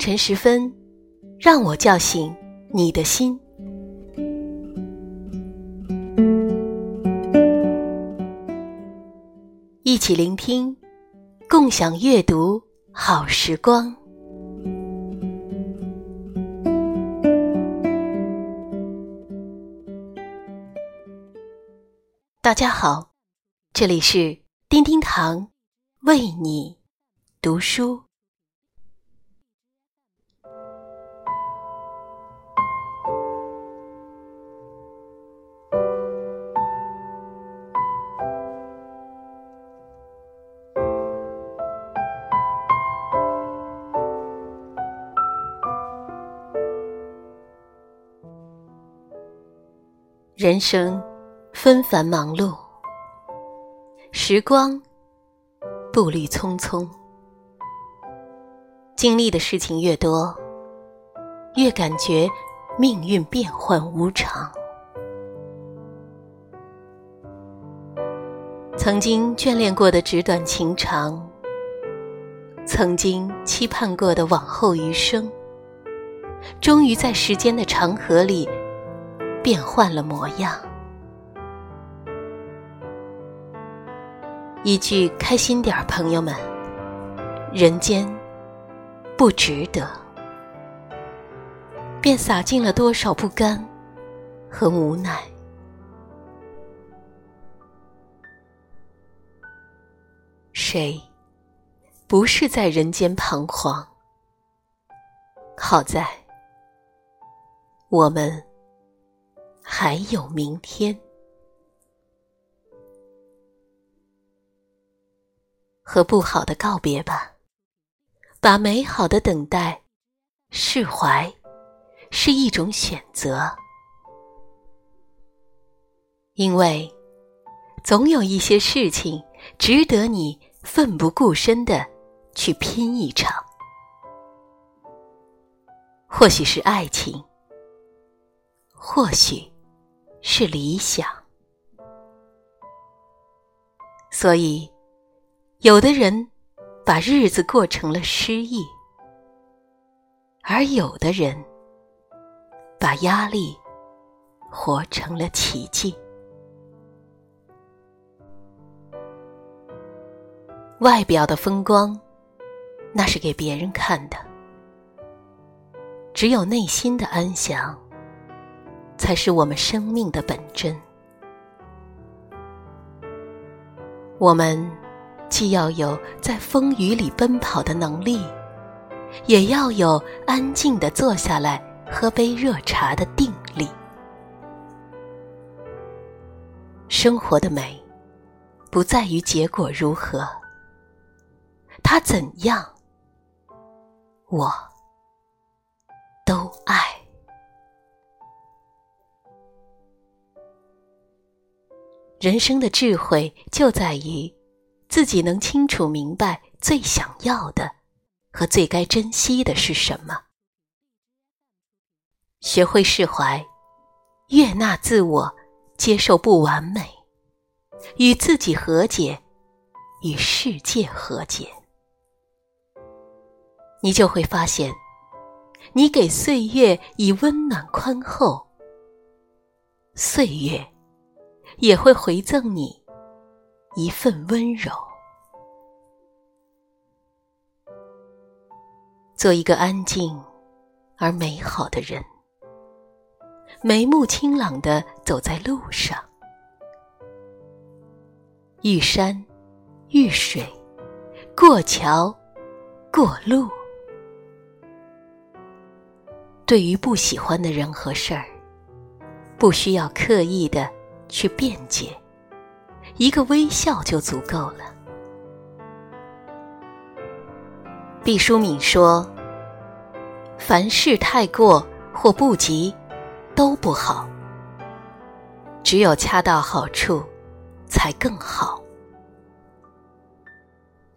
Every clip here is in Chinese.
晨时分，让我叫醒你的心。一起聆听，共享阅读好时光。大家好，这里是丁丁堂为你读书。人生纷繁忙碌，时光步履匆匆，经历的事情越多，越感觉命运变幻无常。曾经眷恋过的纸短情长，曾经期盼过的往后余生，终于在时间的长河里。变换了模样，一句开心点儿，朋友们，人间不值得，便洒尽了多少不甘和无奈。谁不是在人间彷徨？好在我们。还有明天，和不好的告别吧，把美好的等待释怀，是一种选择。因为总有一些事情值得你奋不顾身的去拼一场，或许是爱情，或许。是理想，所以有的人把日子过成了失意，而有的人把压力活成了奇迹。外表的风光，那是给别人看的，只有内心的安详。才是我们生命的本真。我们既要有在风雨里奔跑的能力，也要有安静的坐下来喝杯热茶的定力。生活的美，不在于结果如何，它怎样，我人生的智慧就在于，自己能清楚明白最想要的和最该珍惜的是什么。学会释怀，悦纳自我，接受不完美，与自己和解，与世界和解，你就会发现，你给岁月以温暖宽厚，岁月。也会回赠你一份温柔。做一个安静而美好的人，眉目清朗的走在路上，遇山遇水，过桥过路。对于不喜欢的人和事儿，不需要刻意的。去辩解，一个微笑就足够了。毕淑敏说：“凡事太过或不及，都不好。只有恰到好处，才更好。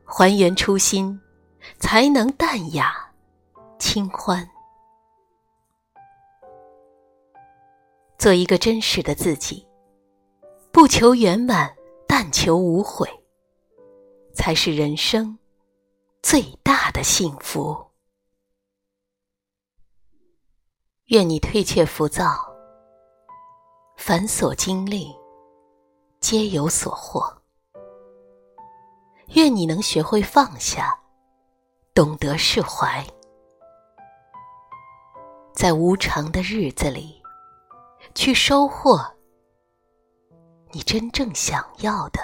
还原初心，才能淡雅清欢。做一个真实的自己。”不求圆满，但求无悔，才是人生最大的幸福。愿你退却浮躁，凡所经历，皆有所获。愿你能学会放下，懂得释怀，在无常的日子里，去收获你真正想要的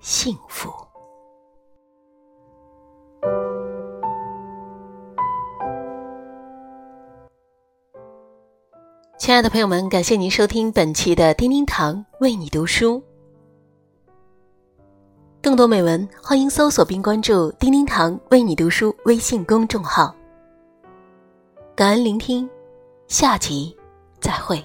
幸福。亲爱的朋友们，感谢您收听本期的叮叮堂为你读书。更多美文，欢迎搜索并关注“叮叮堂为你读书”微信公众号。感恩聆听，下集再会。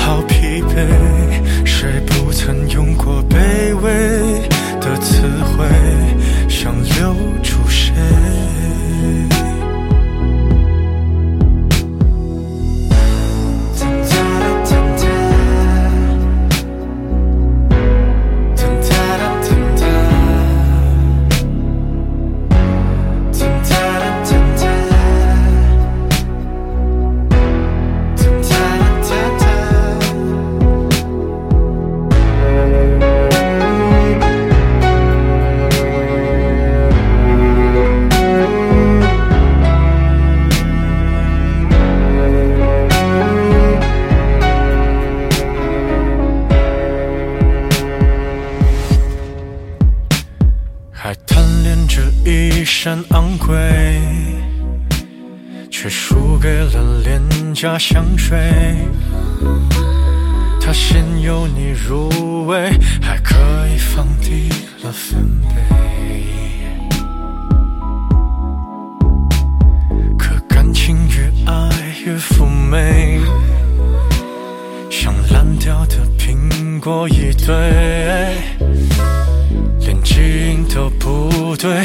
好疲惫。谁不曾用过悲山昂贵，却输给了廉价香水。它先由你入味，还可以放低了分贝。可感情越爱越妩媚，像烂掉的苹果一堆。连基因都不对，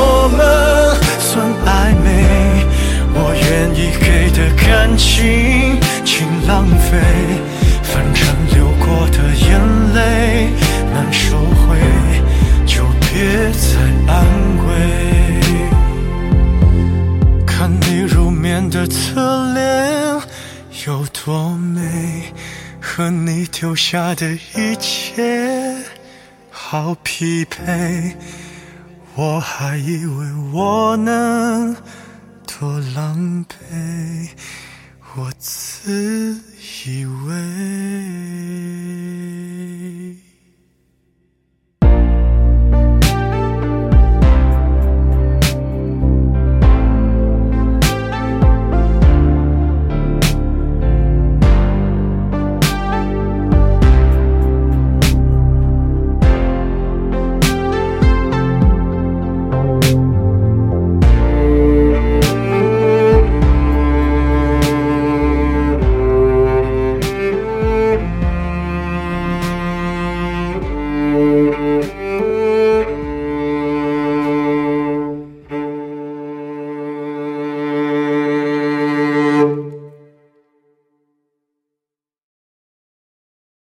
多美和你丢下的一切好匹配。我还以为我能多狼狈我自以为。